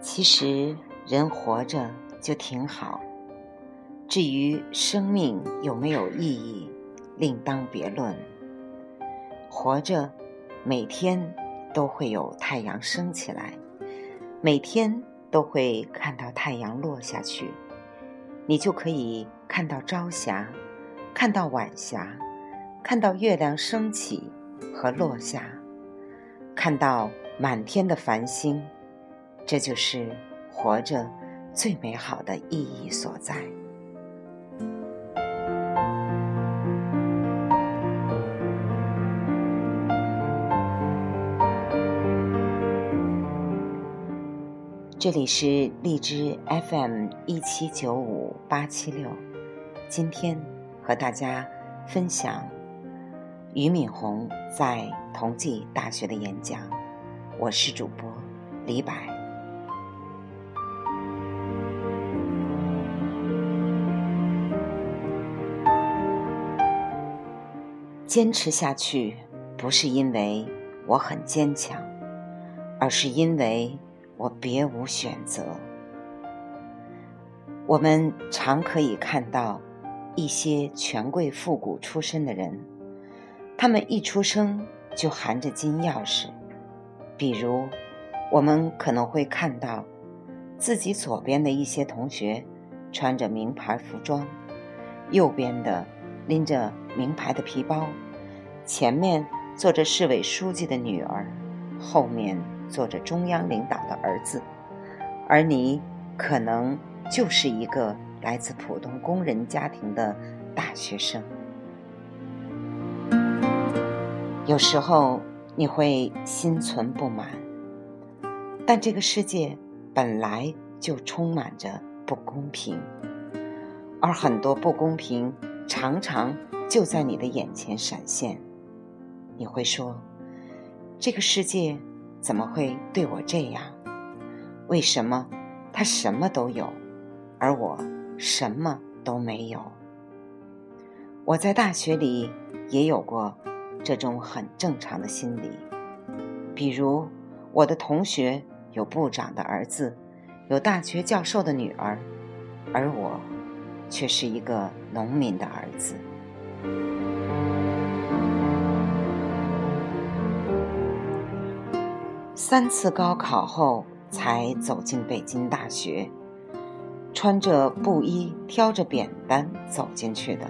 其实人活着就挺好，至于生命有没有意义，另当别论。活着，每天都会有太阳升起来，每天都会看到太阳落下去，你就可以看到朝霞，看到晚霞，看到月亮升起和落下，看到满天的繁星。这就是活着最美好的意义所在。这里是荔枝 FM 一七九五八七六，今天和大家分享俞敏洪在同济大学的演讲。我是主播李柏。坚持下去，不是因为我很坚强，而是因为我别无选择。我们常可以看到一些权贵富古出身的人，他们一出生就含着金钥匙。比如，我们可能会看到自己左边的一些同学穿着名牌服装，右边的。拎着名牌的皮包，前面坐着市委书记的女儿，后面做着中央领导的儿子，而你可能就是一个来自普通工人家庭的大学生。有时候你会心存不满，但这个世界本来就充满着不公平，而很多不公平。常常就在你的眼前闪现，你会说：“这个世界怎么会对我这样？为什么他什么都有，而我什么都没有？”我在大学里也有过这种很正常的心理，比如我的同学有部长的儿子，有大学教授的女儿，而我。却是一个农民的儿子。三次高考后才走进北京大学，穿着布衣、挑着扁担走进去的。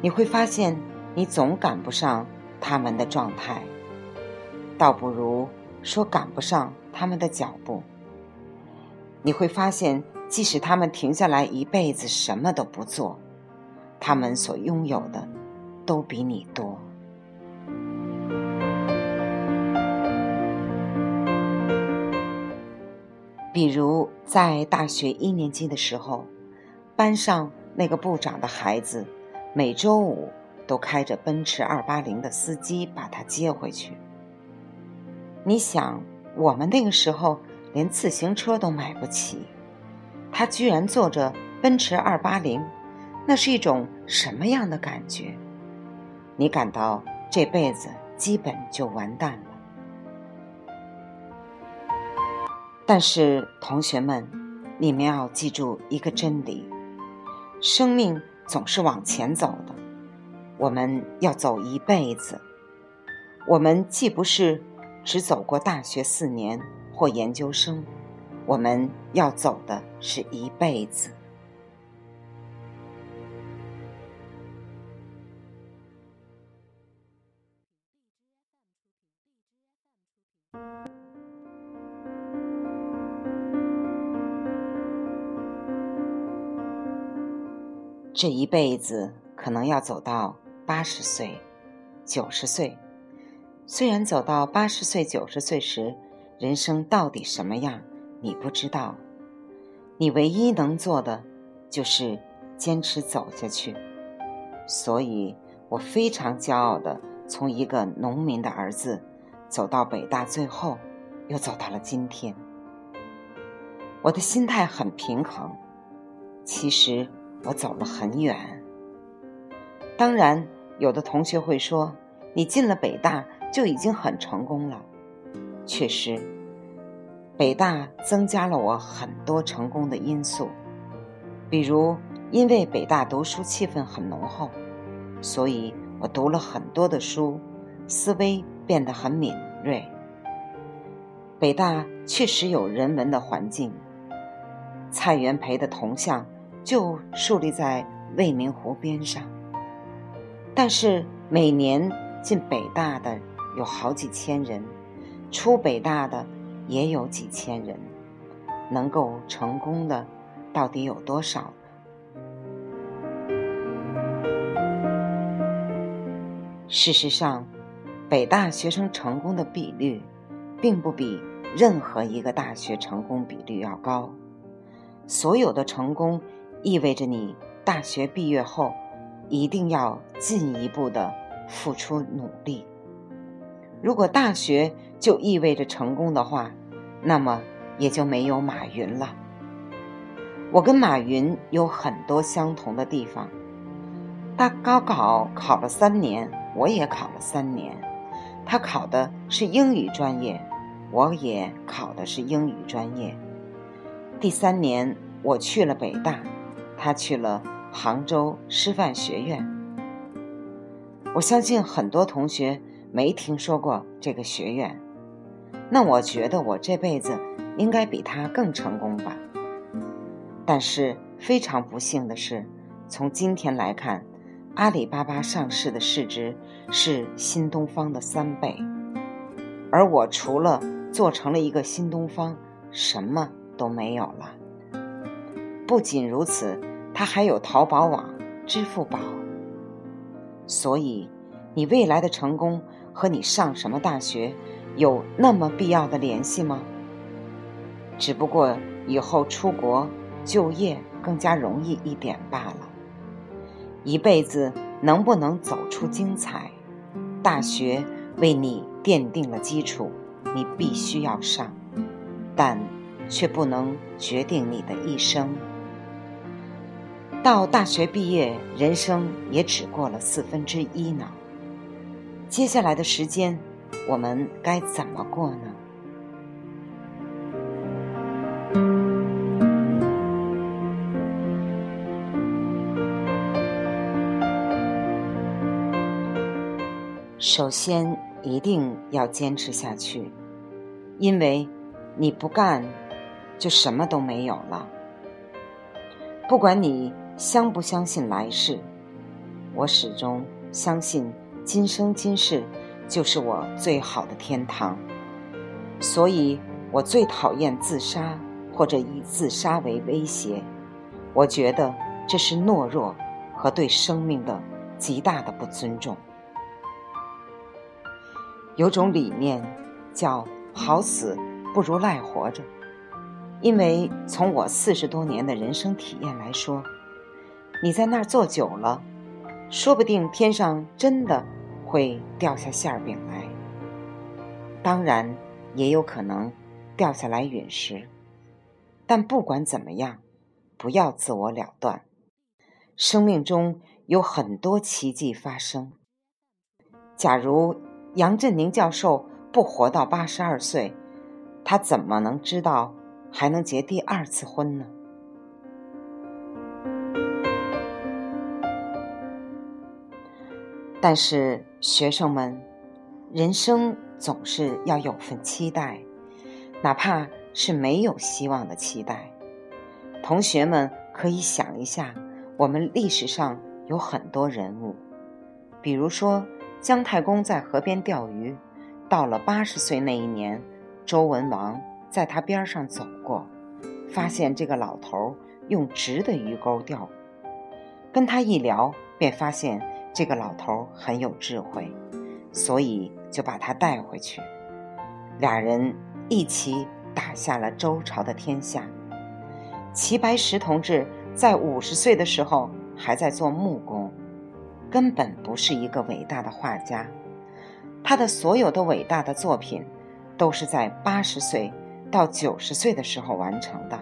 你会发现，你总赶不上他们的状态，倒不如说赶不上他们的脚步。你会发现。即使他们停下来一辈子什么都不做，他们所拥有的都比你多。比如在大学一年级的时候，班上那个部长的孩子，每周五都开着奔驰二八零的司机把他接回去。你想，我们那个时候连自行车都买不起。他居然坐着奔驰二八零，那是一种什么样的感觉？你感到这辈子基本就完蛋了。但是同学们，你们要记住一个真理：生命总是往前走的，我们要走一辈子。我们既不是只走过大学四年或研究生。我们要走的是一辈子。这一辈子可能要走到八十岁、九十岁。虽然走到八十岁、九十岁时，人生到底什么样？你不知道，你唯一能做的就是坚持走下去。所以我非常骄傲的从一个农民的儿子走到北大，最后又走到了今天。我的心态很平衡，其实我走了很远。当然，有的同学会说，你进了北大就已经很成功了。确实，北大增加了我很多成功的因素，比如因为北大读书气氛很浓厚，所以我读了很多的书，思维变得很敏锐。北大确实有人文的环境，蔡元培的铜像就树立在未名湖边上，但是每年进北大的有好几千人。出北大的也有几千人，能够成功的到底有多少呢？事实上，北大学生成功的比率，并不比任何一个大学成功比率要高。所有的成功，意味着你大学毕业后一定要进一步的付出努力。如果大学就意味着成功的话，那么也就没有马云了。我跟马云有很多相同的地方。他高考考了三年，我也考了三年。他考的是英语专业，我也考的是英语专业。第三年我去了北大，他去了杭州师范学院。我相信很多同学。没听说过这个学院，那我觉得我这辈子应该比他更成功吧。但是非常不幸的是，从今天来看，阿里巴巴上市的市值是新东方的三倍，而我除了做成了一个新东方，什么都没有了。不仅如此，他还有淘宝网、支付宝，所以你未来的成功。和你上什么大学有那么必要的联系吗？只不过以后出国就业更加容易一点罢了。一辈子能不能走出精彩，大学为你奠定了基础，你必须要上，但却不能决定你的一生。到大学毕业，人生也只过了四分之一呢。接下来的时间，我们该怎么过呢？首先，一定要坚持下去，因为你不干，就什么都没有了。不管你相不相信来世，我始终相信。今生今世就是我最好的天堂，所以我最讨厌自杀或者以自杀为威胁。我觉得这是懦弱和对生命的极大的不尊重。有种理念叫“好死不如赖活着”，因为从我四十多年的人生体验来说，你在那儿坐久了，说不定天上真的。会掉下馅饼来，当然也有可能掉下来陨石。但不管怎么样，不要自我了断。生命中有很多奇迹发生。假如杨振宁教授不活到八十二岁，他怎么能知道还能结第二次婚呢？但是，学生们，人生总是要有份期待，哪怕是没有希望的期待。同学们可以想一下，我们历史上有很多人物，比如说姜太公在河边钓鱼，到了八十岁那一年，周文王在他边上走过，发现这个老头用直的鱼钩钓，跟他一聊，便发现。这个老头很有智慧，所以就把他带回去。俩人一起打下了周朝的天下。齐白石同志在五十岁的时候还在做木工，根本不是一个伟大的画家。他的所有的伟大的作品，都是在八十岁到九十岁的时候完成的。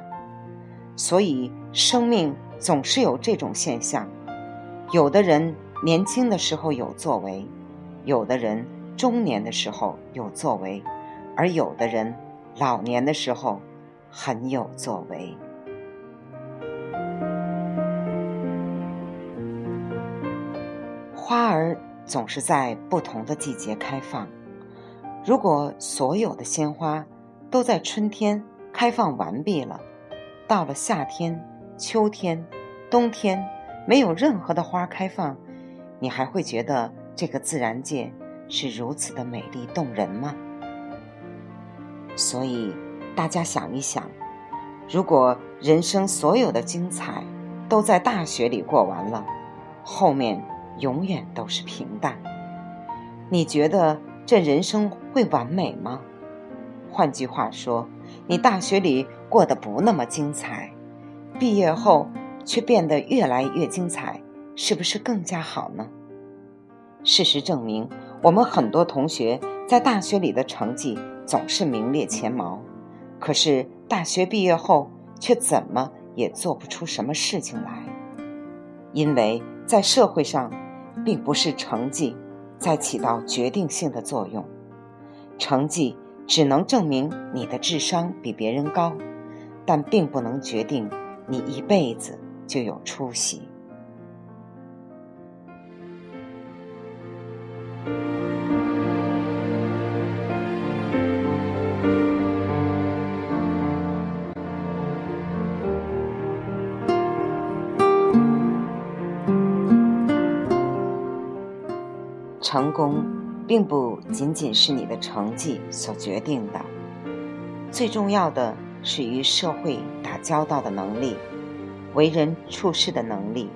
所以，生命总是有这种现象：有的人年轻的时候有作为，有的人中年的时候有作为，而有的人老年的时候很有作为。花儿总是在不同的季节开放。如果所有的鲜花都在春天开放完毕了，到了夏天、秋天、冬天，没有任何的花开放，你还会觉得这个自然界是如此的美丽动人吗？所以，大家想一想，如果人生所有的精彩都在大学里过完了，后面永远都是平淡，你觉得这人生会完美吗？换句话说，你大学里过得不那么精彩，毕业后却变得越来越精彩，是不是更加好呢？事实证明，我们很多同学在大学里的成绩总是名列前茅，可是大学毕业后却怎么也做不出什么事情来，因为在社会上，并不是成绩在起到决定性的作用，成绩。只能证明你的智商比别人高，但并不能决定你一辈子就有出息。成功。并不仅仅是你的成绩所决定的，最重要的是与社会打交道的能力，为人处事的能力，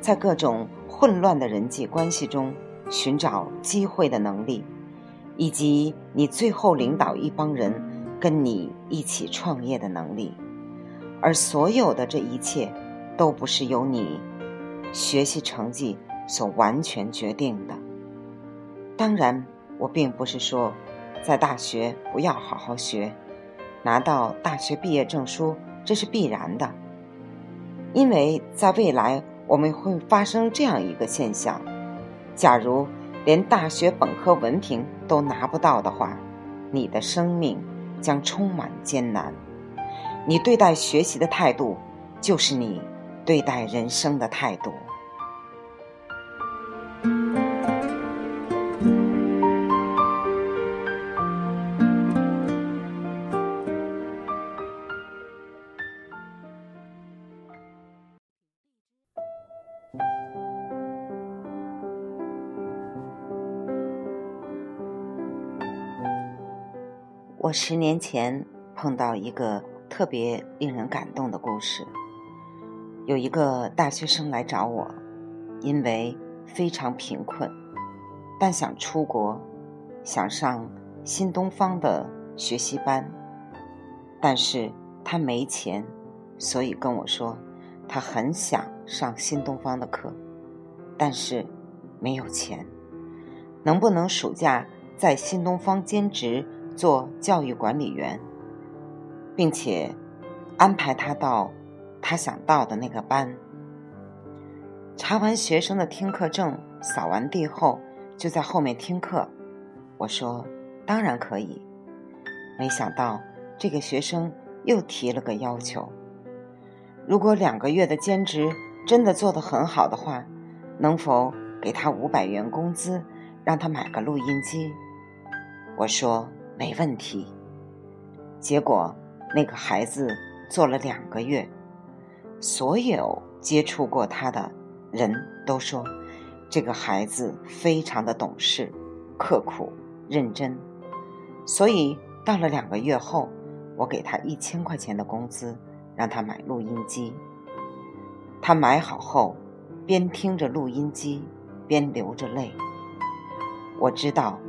在各种混乱的人际关系中寻找机会的能力，以及你最后领导一帮人跟你一起创业的能力。而所有的这一切，都不是由你学习成绩所完全决定的。当然，我并不是说，在大学不要好好学，拿到大学毕业证书这是必然的。因为在未来我们会发生这样一个现象：假如连大学本科文凭都拿不到的话，你的生命将充满艰难。你对待学习的态度，就是你对待人生的态度。我十年前碰到一个特别令人感动的故事。有一个大学生来找我，因为非常贫困，但想出国，想上新东方的学习班，但是他没钱，所以跟我说他很想上新东方的课，但是没有钱，能不能暑假在新东方兼职？做教育管理员，并且安排他到他想到的那个班。查完学生的听课证，扫完地后，就在后面听课。我说：“当然可以。”没想到这个学生又提了个要求：如果两个月的兼职真的做得很好的话，能否给他五百元工资，让他买个录音机？我说。没问题。结果，那个孩子做了两个月，所有接触过他的人都说，这个孩子非常的懂事、刻苦、认真。所以到了两个月后，我给他一千块钱的工资，让他买录音机。他买好后，边听着录音机，边流着泪。我知道，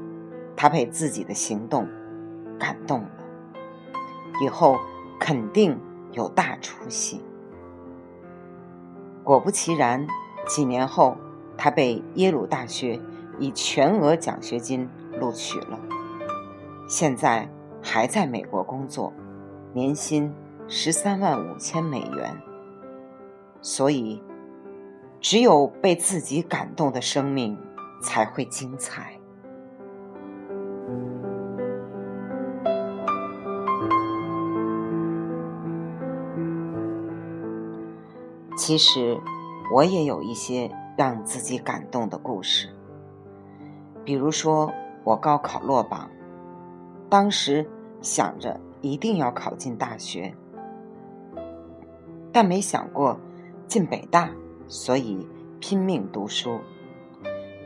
他被自己的行动。感动了，以后肯定有大出息。果不其然，几年后，他被耶鲁大学以全额奖学金录取了，现在还在美国工作，年薪十三万五千美元。所以，只有被自己感动的生命才会精彩。其实，我也有一些让自己感动的故事。比如说，我高考落榜，当时想着一定要考进大学，但没想过进北大，所以拼命读书。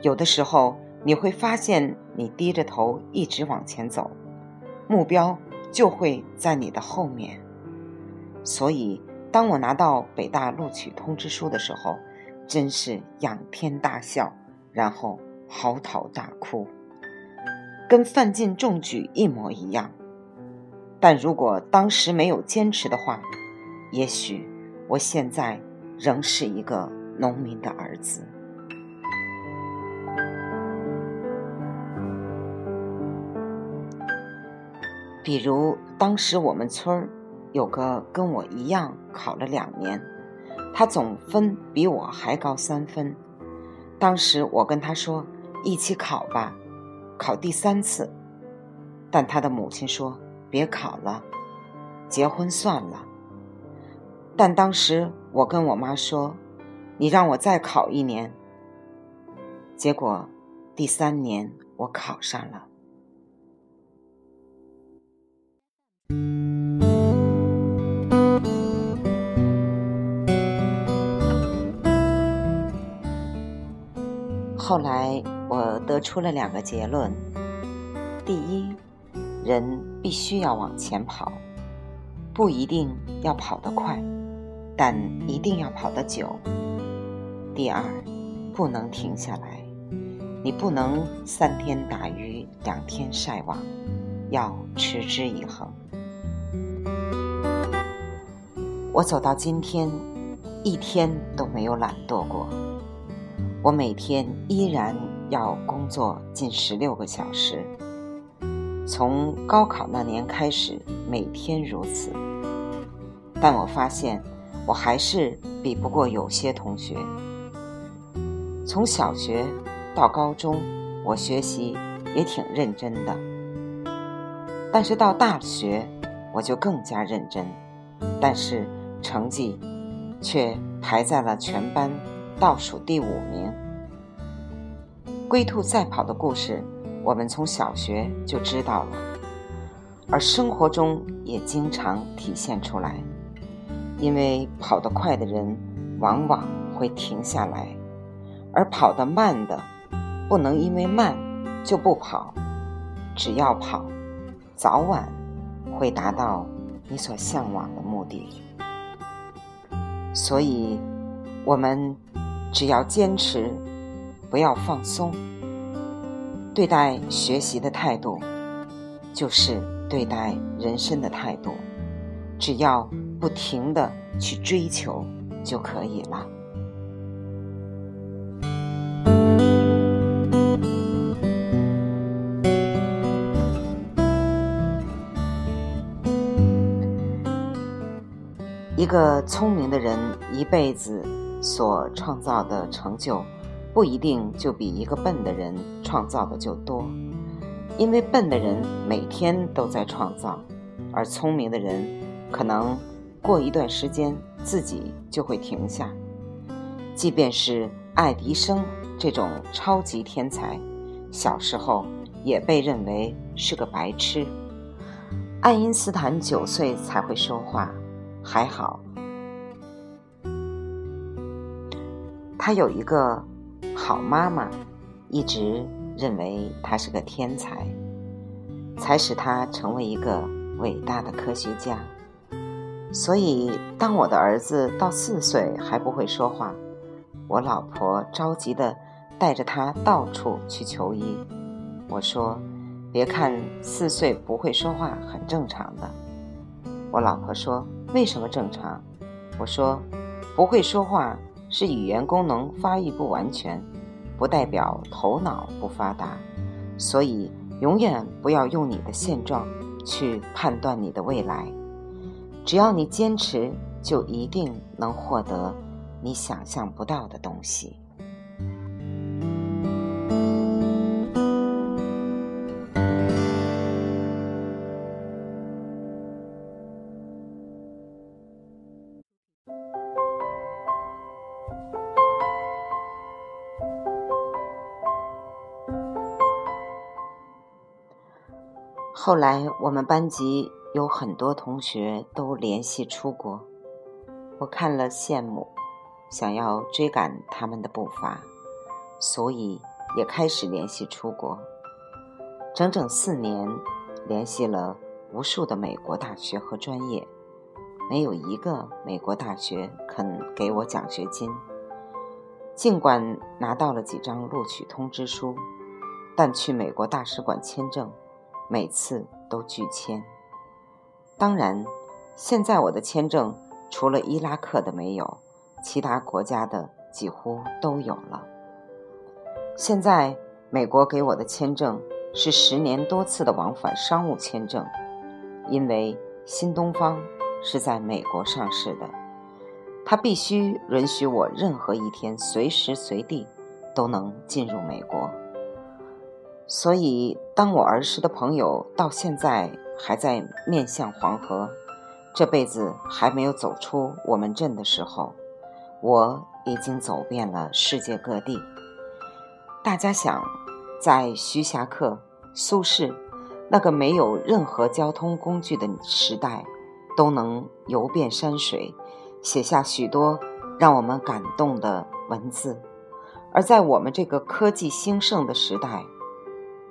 有的时候，你会发现你低着头一直往前走，目标就会在你的后面，所以。当我拿到北大录取通知书的时候，真是仰天大笑，然后嚎啕大哭，跟范进中举一模一样。但如果当时没有坚持的话，也许我现在仍是一个农民的儿子。比如当时我们村儿。有个跟我一样考了两年，他总分比我还高三分。当时我跟他说一起考吧，考第三次。但他的母亲说别考了，结婚算了。但当时我跟我妈说，你让我再考一年。结果第三年我考上了。后来我得出了两个结论：第一，人必须要往前跑，不一定要跑得快，但一定要跑得久；第二，不能停下来，你不能三天打鱼两天晒网，要持之以恒。我走到今天，一天都没有懒惰过。我每天依然要工作近十六个小时，从高考那年开始，每天如此。但我发现，我还是比不过有些同学。从小学到高中，我学习也挺认真的，但是到大学，我就更加认真，但是成绩却排在了全班。倒数第五名，龟兔赛跑的故事，我们从小学就知道了，而生活中也经常体现出来。因为跑得快的人往往会停下来，而跑得慢的不能因为慢就不跑，只要跑，早晚会达到你所向往的目的。所以，我们。只要坚持，不要放松。对待学习的态度，就是对待人生的态度。只要不停的去追求，就可以了。一个聪明的人，一辈子。所创造的成就，不一定就比一个笨的人创造的就多，因为笨的人每天都在创造，而聪明的人可能过一段时间自己就会停下。即便是爱迪生这种超级天才，小时候也被认为是个白痴。爱因斯坦九岁才会说话，还好。他有一个好妈妈，一直认为他是个天才，才使他成为一个伟大的科学家。所以，当我的儿子到四岁还不会说话，我老婆着急的带着他到处去求医。我说：“别看四岁不会说话很正常的。”我老婆说：“为什么正常？”我说：“不会说话。”是语言功能发育不完全，不代表头脑不发达，所以永远不要用你的现状去判断你的未来。只要你坚持，就一定能获得你想象不到的东西。后来，我们班级有很多同学都联系出国，我看了羡慕，想要追赶他们的步伐，所以也开始联系出国。整整四年，联系了无数的美国大学和专业，没有一个美国大学肯给我奖学金。尽管拿到了几张录取通知书，但去美国大使馆签证。每次都拒签。当然，现在我的签证除了伊拉克的没有，其他国家的几乎都有了。现在美国给我的签证是十年多次的往返商务签证，因为新东方是在美国上市的，它必须允许我任何一天随时随地都能进入美国。所以，当我儿时的朋友到现在还在面向黄河，这辈子还没有走出我们镇的时候，我已经走遍了世界各地。大家想，在徐霞客、苏轼那个没有任何交通工具的时代，都能游遍山水，写下许多让我们感动的文字；而在我们这个科技兴盛的时代，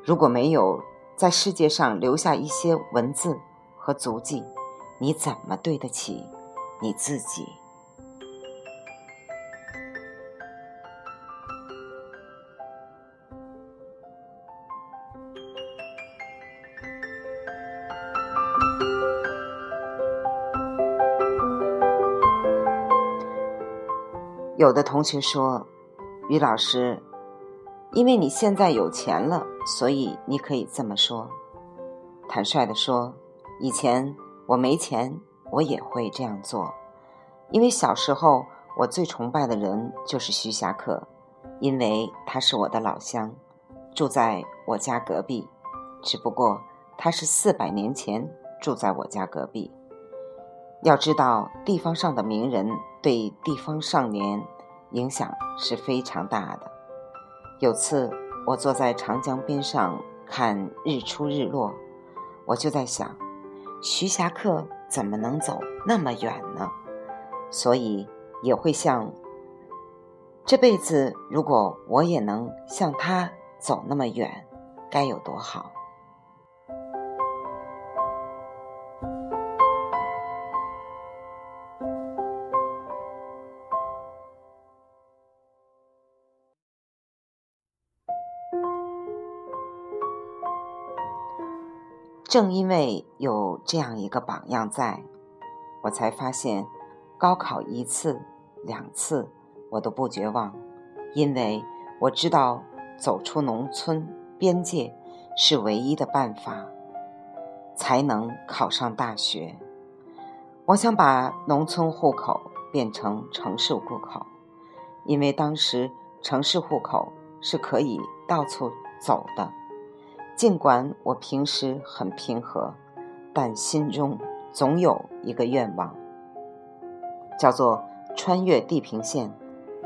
如果没有在世界上留下一些文字和足迹，你怎么对得起你自己？有的同学说：“于老师。”因为你现在有钱了，所以你可以这么说。坦率地说，以前我没钱，我也会这样做。因为小时候我最崇拜的人就是徐霞客，因为他是我的老乡，住在我家隔壁。只不过他是四百年前住在我家隔壁。要知道，地方上的名人对地方少年影响是非常大的。有次我坐在长江边上看日出日落，我就在想，徐霞客怎么能走那么远呢？所以也会像这辈子，如果我也能像他走那么远，该有多好。正因为有这样一个榜样在，我才发现，高考一次、两次我都不绝望，因为我知道走出农村边界是唯一的办法，才能考上大学。我想把农村户口变成城市户口，因为当时城市户口是可以到处走的。尽管我平时很平和，但心中总有一个愿望，叫做穿越地平线，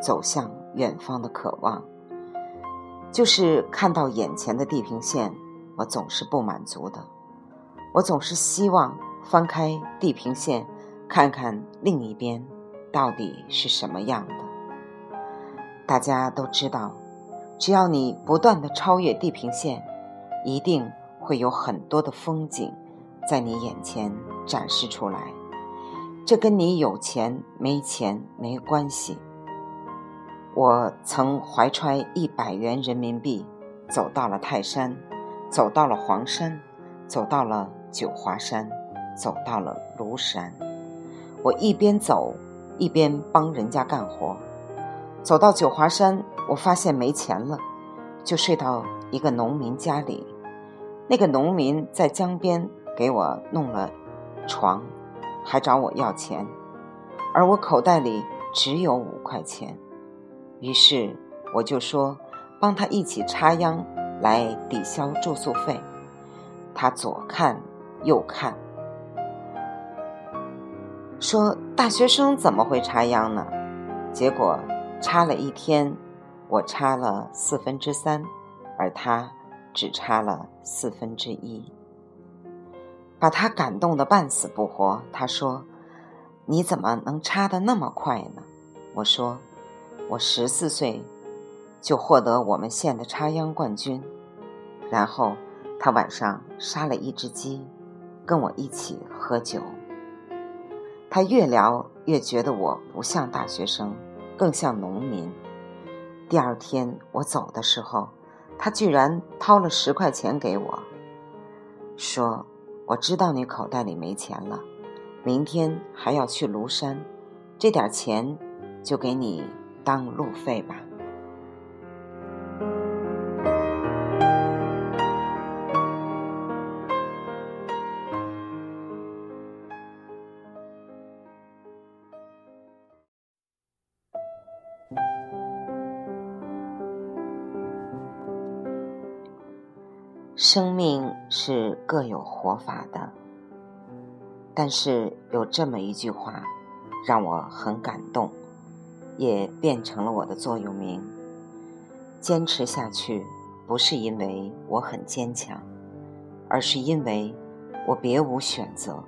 走向远方的渴望。就是看到眼前的地平线，我总是不满足的。我总是希望翻开地平线，看看另一边到底是什么样的。大家都知道，只要你不断的超越地平线。一定会有很多的风景在你眼前展示出来，这跟你有钱没钱没关系。我曾怀揣一百元人民币，走到了泰山，走到了黄山，走到了九华山，走到了庐山。我一边走一边帮人家干活。走到九华山，我发现没钱了，就睡到一个农民家里。那个农民在江边给我弄了床，还找我要钱，而我口袋里只有五块钱，于是我就说帮他一起插秧来抵消住宿费。他左看右看，说：“大学生怎么会插秧呢？”结果插了一天，我插了四分之三，而他只插了四分之一，把他感动的半死不活。他说：“你怎么能插的那么快呢？”我说：“我十四岁就获得我们县的插秧冠军。”然后。他晚上杀了一只鸡，跟我一起喝酒。他越聊越觉得我不像大学生，更像农民。第二天我走的时候，他居然掏了十块钱给我，说：“我知道你口袋里没钱了，明天还要去庐山，这点钱就给你当路费吧。”生命是各有活法的，但是有这么一句话，让我很感动，也变成了我的座右铭。坚持下去，不是因为我很坚强，而是因为我别无选择。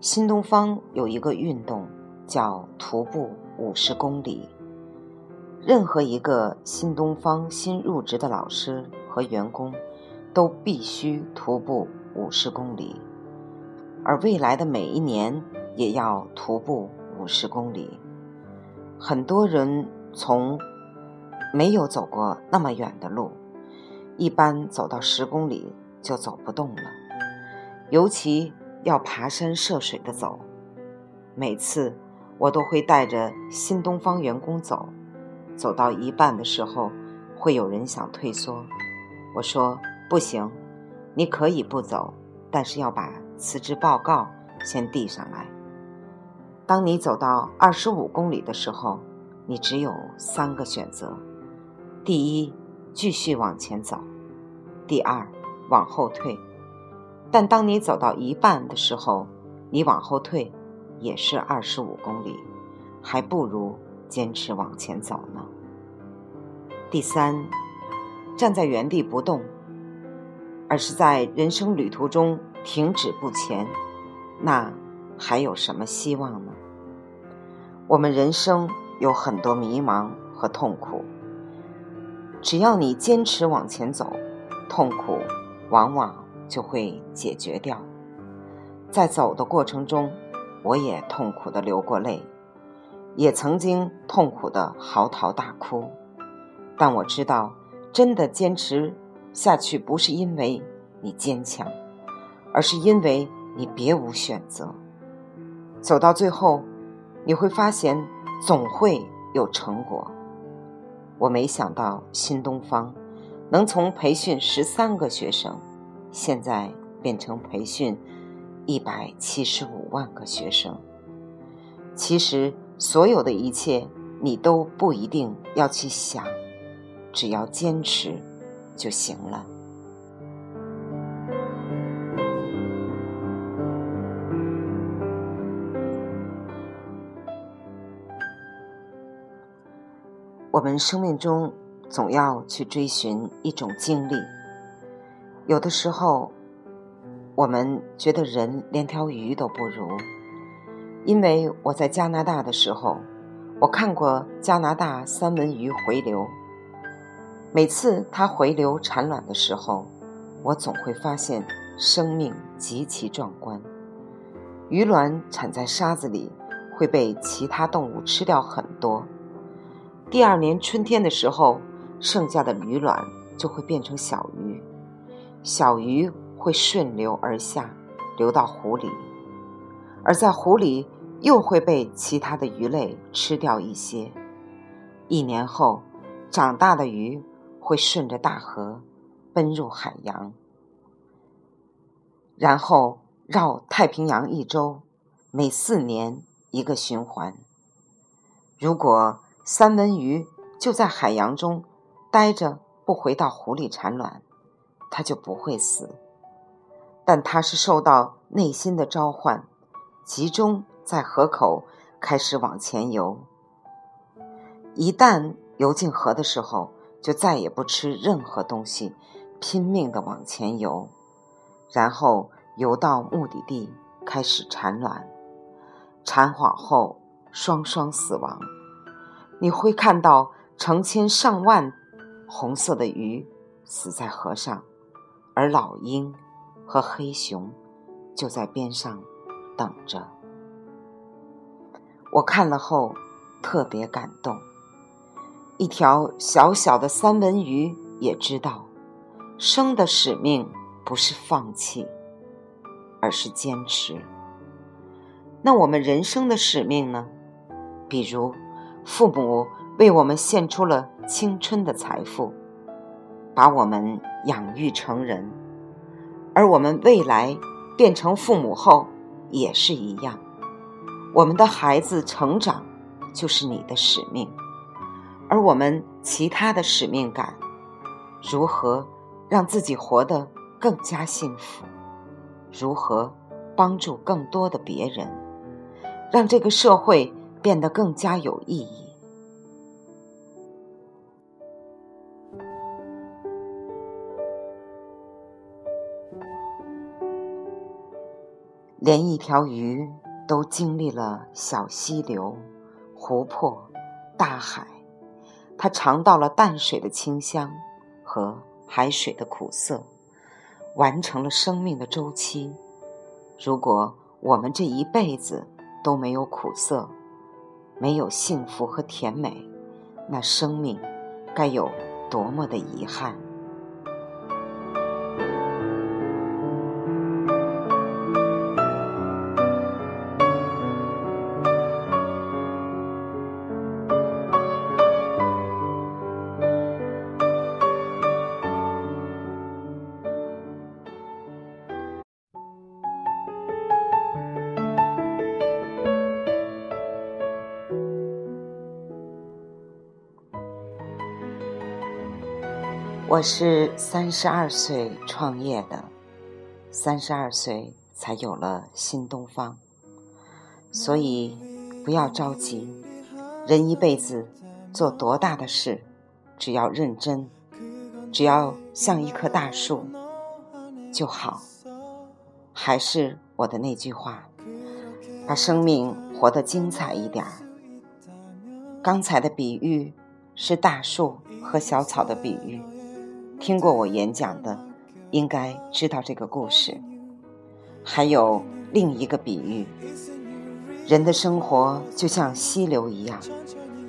新东方有一个运动叫徒步五十公里，任何一个新东方新入职的老师和员工。都必须徒步五十公里，而未来的每一年也要徒步五十公里。很多人从没有走过那么远的路，一般走到十公里就走不动了，尤其要爬山涉水的走。每次我都会带着新东方员工走，走到一半的时候，会有人想退缩，我说。不行，你可以不走，但是要把辞职报告先递上来。当你走到二十五公里的时候，你只有三个选择：第一，继续往前走；第二，往后退。但当你走到一半的时候，你往后退也是二十五公里，还不如坚持往前走呢。第三，站在原地不动。而是在人生旅途中停止不前，那还有什么希望呢？我们人生有很多迷茫和痛苦，只要你坚持往前走，痛苦往往就会解决掉。在走的过程中，我也痛苦的流过泪，也曾经痛苦的嚎啕大哭，但我知道，真的坚持。下去不是因为你坚强，而是因为你别无选择。走到最后，你会发现总会有成果。我没想到新东方能从培训十三个学生，现在变成培训一百七十五万个学生。其实，所有的一切你都不一定要去想，只要坚持。就行了。我们生命中总要去追寻一种经历，有的时候我们觉得人连条鱼都不如，因为我在加拿大的时候，我看过加拿大三文鱼回流。每次它回流产卵的时候，我总会发现生命极其壮观。鱼卵产在沙子里，会被其他动物吃掉很多。第二年春天的时候，剩下的鱼卵就会变成小鱼，小鱼会顺流而下，流到湖里，而在湖里又会被其他的鱼类吃掉一些。一年后，长大的鱼。会顺着大河奔入海洋，然后绕太平洋一周，每四年一个循环。如果三文鱼就在海洋中待着，不回到湖里产卵，它就不会死。但它是受到内心的召唤，集中在河口开始往前游。一旦游进河的时候，就再也不吃任何东西，拼命的往前游，然后游到目的地开始产卵。产好后双双死亡。你会看到成千上万红色的鱼死在河上，而老鹰和黑熊就在边上等着。我看了后特别感动。一条小小的三文鱼也知道，生的使命不是放弃，而是坚持。那我们人生的使命呢？比如，父母为我们献出了青春的财富，把我们养育成人，而我们未来变成父母后也是一样。我们的孩子成长，就是你的使命。而我们其他的使命感，如何让自己活得更加幸福？如何帮助更多的别人，让这个社会变得更加有意义？连一条鱼都经历了小溪流、湖泊、大海。他尝到了淡水的清香和海水的苦涩，完成了生命的周期。如果我们这一辈子都没有苦涩，没有幸福和甜美，那生命该有多么的遗憾！我是三十二岁创业的，三十二岁才有了新东方，所以不要着急。人一辈子做多大的事，只要认真，只要像一棵大树就好。还是我的那句话，把生命活得精彩一点。刚才的比喻是大树和小草的比喻。听过我演讲的，应该知道这个故事。还有另一个比喻：人的生活就像溪流一样，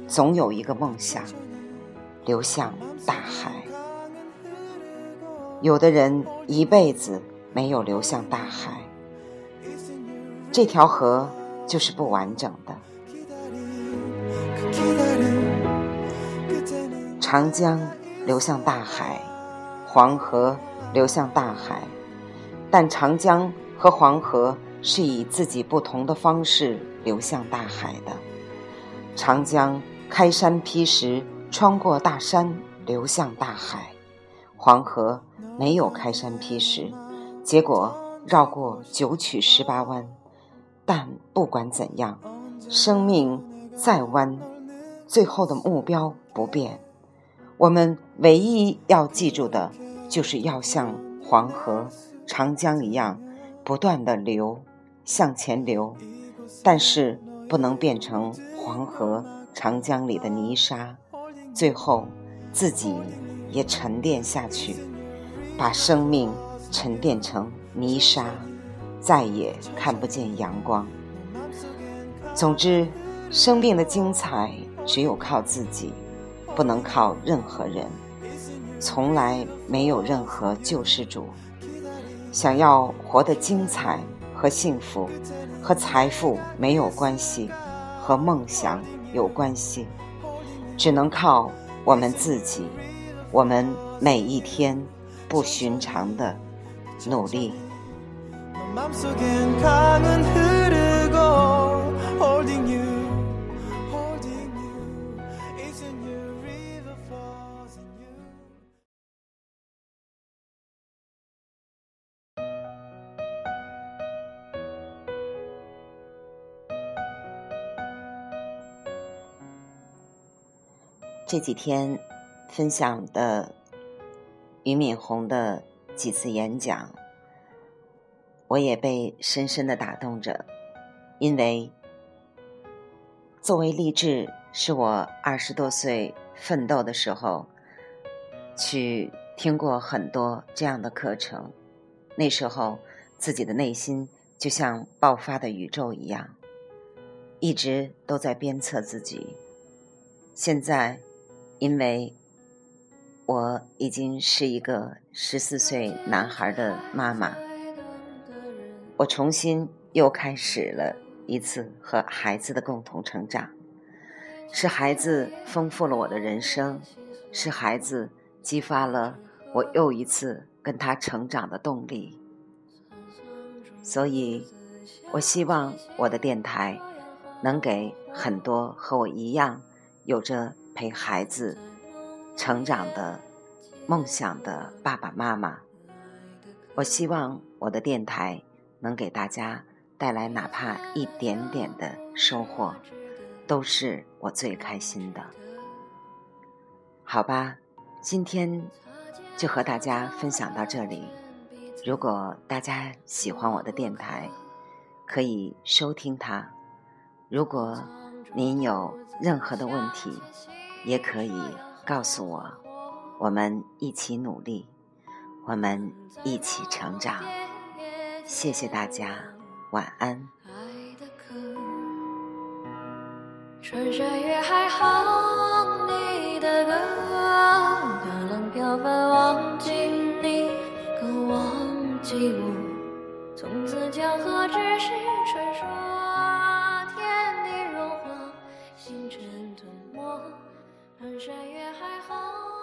总有一个梦想流向大海。有的人一辈子没有流向大海，这条河就是不完整的。长江流向大海。黄河流向大海，但长江和黄河是以自己不同的方式流向大海的。长江开山劈石，穿过大山流向大海；黄河没有开山劈石，结果绕过九曲十八弯。但不管怎样，生命再弯，最后的目标不变。我们唯一要记住的，就是要像黄河、长江一样，不断的流，向前流，但是不能变成黄河、长江里的泥沙，最后自己也沉淀下去，把生命沉淀成泥沙，再也看不见阳光。总之，生命的精彩只有靠自己。不能靠任何人，从来没有任何救世主。想要活得精彩和幸福，和财富没有关系，和梦想有关系，只能靠我们自己，我们每一天不寻常的努力。这几天分享的俞敏洪的几次演讲，我也被深深的打动着，因为作为励志，是我二十多岁奋斗的时候去听过很多这样的课程，那时候自己的内心就像爆发的宇宙一样，一直都在鞭策自己。现在，因为我已经是一个十四岁男孩的妈妈，我重新又开始了一次和孩子的共同成长。是孩子丰富了我的人生，是孩子激发了我又一次跟他成长的动力。所以，我希望我的电台能给很多和我一样。有着陪孩子成长的梦想的爸爸妈妈，我希望我的电台能给大家带来哪怕一点点的收获，都是我最开心的。好吧，今天就和大家分享到这里。如果大家喜欢我的电台，可以收听它。如果您有任何的问题，也可以告诉我，我们一起努力，我们一起成长。谢谢大家，晚安。穿山越海哼你的歌，大浪飘翻忘记你，更忘记我。从此江河只是传说。星辰吞没，穿山越海后。